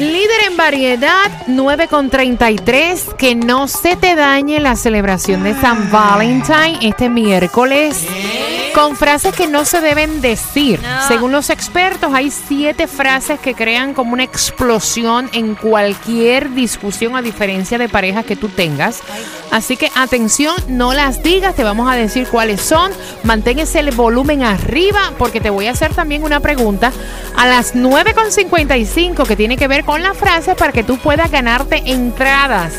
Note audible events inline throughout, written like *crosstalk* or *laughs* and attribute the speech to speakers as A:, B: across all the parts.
A: Líder en variedad 9 con 33. Que no se te dañe la celebración de San Valentine este miércoles. Con frases que no se deben decir. Según los expertos, hay siete frases que crean como una explosión en cualquier discusión a diferencia de parejas que tú tengas. Así que atención, no las digas, te vamos a decir cuáles son. Mantén ese volumen arriba porque te voy a hacer también una pregunta a las 9.55 que tiene que ver con la frase para que tú puedas ganarte entradas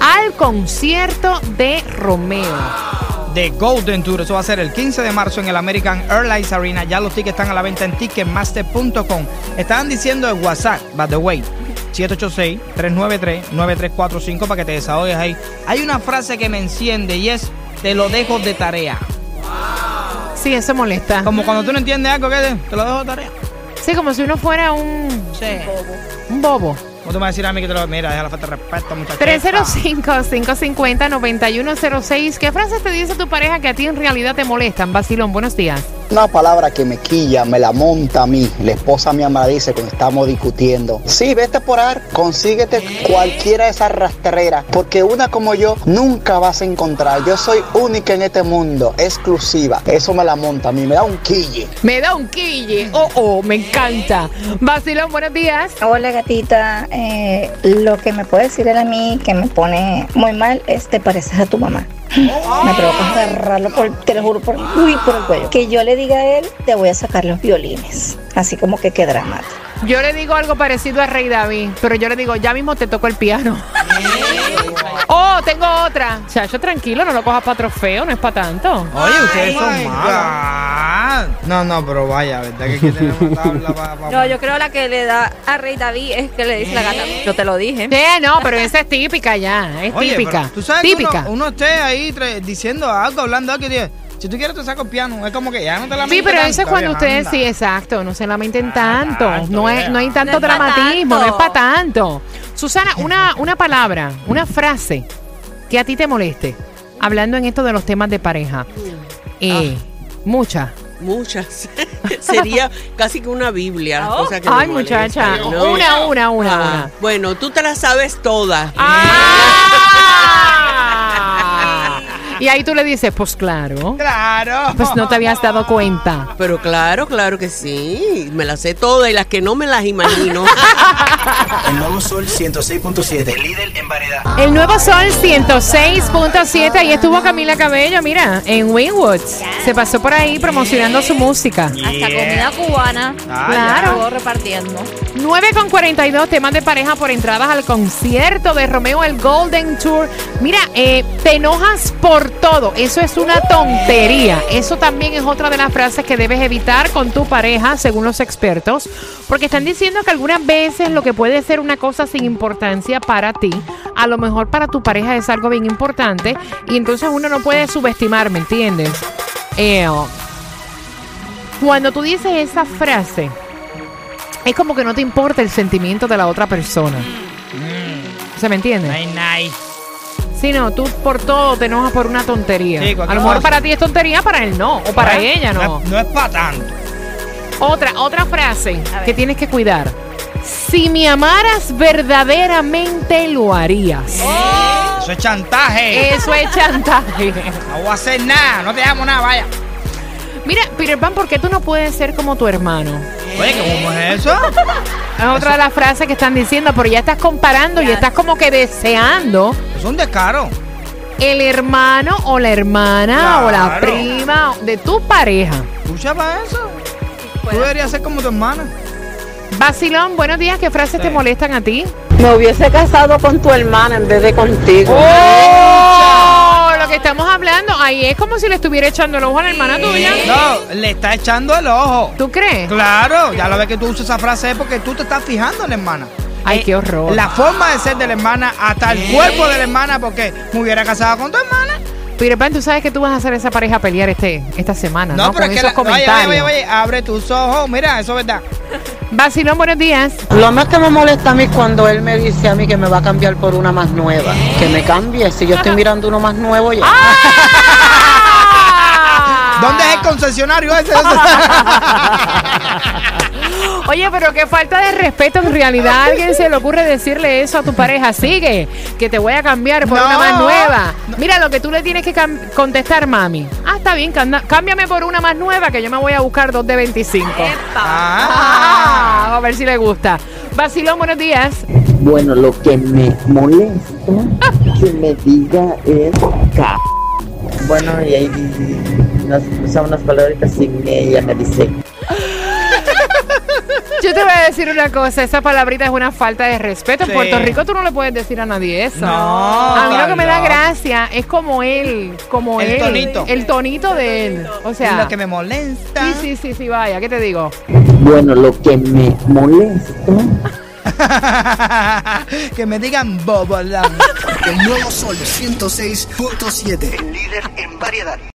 A: al concierto de Romeo.
B: De Golden Tour. Eso va a ser el 15 de marzo en el American Airlines Arena. Ya los tickets están a la venta en ticketmaster.com. Estaban diciendo en WhatsApp, by the way, 786-393-9345 para que te desahogues ahí. Hay una frase que me enciende y es, te lo dejo de tarea.
A: Sí, eso molesta.
B: Como cuando tú no entiendes algo, ¿qué te, te lo dejo de tarea?
A: Sí, como si uno fuera un, un bobo.
B: ¿Cómo tú me vas a decir a mí que te lo... Mira, deja la falta de respeto, muchachos.
A: 305-550-9106. ¿Qué frases te dice tu pareja que a ti en realidad te molestan? Vacilón, buenos días.
C: Una palabra que me quilla, me la monta a mí. La esposa mía me la dice cuando estamos discutiendo. Sí, vete por ahí, consíguete cualquiera de esas rastreras, porque una como yo nunca vas a encontrar. Yo soy única en este mundo, exclusiva. Eso me la monta a mí, me da un quille.
A: Me da un quille. Oh, oh, me encanta. Vacilón, buenos días.
D: Hola gatita, Eh, lo que me puede decir él a mí que me pone muy mal es te pareces a tu mamá. Me provoca agarrarlo por, te lo juro, por, uy, por el cuello. Que yo le diga a él, te voy a sacar los violines. Así como que qué dramático.
A: Yo le digo algo parecido a Rey David, pero yo le digo, ya mismo te toco el piano. *laughs* oh, tengo otra. Chacho, tranquilo, no lo cojas para trofeo, no es para tanto.
B: Oye, ustedes son malos. No, no, pero vaya, ¿verdad que aquí tenemos tabla
E: No, yo creo la que le da a Rey David es que le dice la gata. Yo te lo dije.
A: Sí, no, pero esa es típica ya, es
B: Oye,
A: típica.
B: pero tú sabes
A: típica.
B: que uno, uno esté ahí diciendo algo, hablando algo y dice, si tú quieres te saco el piano, es como que ya no te la
A: Sí, pero eso es cuando ustedes, sí, exacto, no se lamenten
B: Ah,
A: tanto,
B: tanto,
A: no es, no hay tanto
E: No es pa'
A: dramatismo, no es
E: tanto.
A: para tanto. Susana, una, una palabra, una frase que a ti te moleste, hablando en esto de los temas de pareja. Eh, Muchas.
F: Muchas. *laughs* Sería casi que una Biblia.
E: Oh.
F: cosa que
A: Ay, muchacha,
F: ¿no?
A: una, una, una,
F: Ah,
A: una.
F: Bueno, tú te la sabes todas.
A: ¡Ah! *laughs* Y ahí tú le dices, pues claro,
B: Claro.
A: pues no te habías dado cuenta.
F: Pero claro, claro que sí. Me las sé todas y las que no me las imagino. *laughs*
G: El nuevo sol 106.7
H: Líder en variedad.
A: El nuevo sol 106.7, ahí estuvo Camila Cabello, mira, en Winwoods. Se pasó por ahí promocionando su música.
E: Hasta comida cubana.
B: Ah,
A: Claro.
E: Estuvo repartiendo.
A: 9 con 42 temas de pareja por entradas al concierto de Romeo el Golden Tour. Mira, eh, te enojas por todo. Eso es una tontería. Eso también es otra de las frases que debes evitar con tu pareja, según los expertos, porque están diciendo que algunas veces lo que puede ser una cosa sin importancia para ti, a lo mejor para tu pareja es algo bien importante y entonces uno no puede subestimar, ¿me entiendes? Eh, cuando tú dices esa frase, es como que no te importa el sentimiento de la otra persona. ¿Se me entiende?
B: Ay, nay.
A: Sí, no, tú por todo te enojas por una tontería.
B: Sí,
A: a lo mejor
B: cosa.
A: para ti es tontería, para él no. O para ella no.
B: es- No es para tanto.
A: Otra, otra frase que tienes que cuidar. Si me amaras verdaderamente lo harías.
B: Eso es chantaje.
A: Eso es chantaje. *laughs*
B: No voy a hacer nada, no te llamo nada, vaya.
A: Peter Pan, ¿por qué tú no puedes ser como tu hermano?
B: Oye, ¿cómo es eso?
A: Es otra de las frases que están diciendo, pero ya estás comparando y estás como que deseando
B: Es un descaro.
A: el hermano o la hermana o la
B: Claro.
A: prima de tu pareja.
B: Escucha para eso. Tú deberías ser como tu hermana.
A: Basilón, buenos días. ¿Qué frases te
B: Sí.
A: molestan a ti?
I: Me hubiese casado con tu hermana en vez de contigo.
A: Que estamos hablando, ahí es como si le estuviera echando el ojo a la hermana tuya.
B: No, le está echando el ojo.
A: ¿Tú crees?
B: Claro, ya la vez que tú usas esa frase es porque tú te estás fijando en la hermana.
A: Ay,
B: Eh,
A: qué horror.
B: La forma de ser de la hermana, hasta el cuerpo de la hermana, porque me hubiera casado con tu hermana.
A: Peter Pan, tú sabes que tú vas a hacer esa pareja pelear este, esta semana, ¿no?
B: No, pero
A: Con
B: es que
A: esos
B: la, oye, oye,
A: comentarios.
B: oye, oye, abre tus ojos. Mira, eso es verdad.
A: Vacilón, buenos días.
I: Lo más que me molesta a mí es cuando él me dice a mí que me va a cambiar por una más nueva. Que me cambie. Si yo estoy mirando uno más nuevo ya.
B: ¿Dónde es el concesionario ese? *laughs*
A: Oye, pero qué falta de respeto en realidad. ¿A alguien se le ocurre decirle eso a tu pareja? Sigue, que te voy a cambiar por
B: No.
A: una más nueva. Mira, lo que tú le tienes que contestar, mami. Ah, está bien, cámbiame por una más nueva que yo me voy a buscar dos de 25. Ah, a ver si le gusta. Vacilón, buenos días.
J: Bueno, lo que me molesta que me diga es ca. Bueno, y ahí usa unas palabritas sin ella me dice
A: Yo te voy a decir una cosa, esa palabrita es una falta de respeto. En
B: Sí.
A: Puerto Rico tú no le puedes decir a nadie eso.
B: No,
A: A mí lo que me da gracia es como él, como
B: El
A: él.
B: tonito.
A: El tonito de él. O sea,
B: lo que me molesta.
A: sí, sí, sí, sí, vaya, ¿qué te digo?
J: Bueno, lo que me molesta *laughs*
B: que me digan bobolón.
K: El nuevo Sol 106.7. El líder en variedad.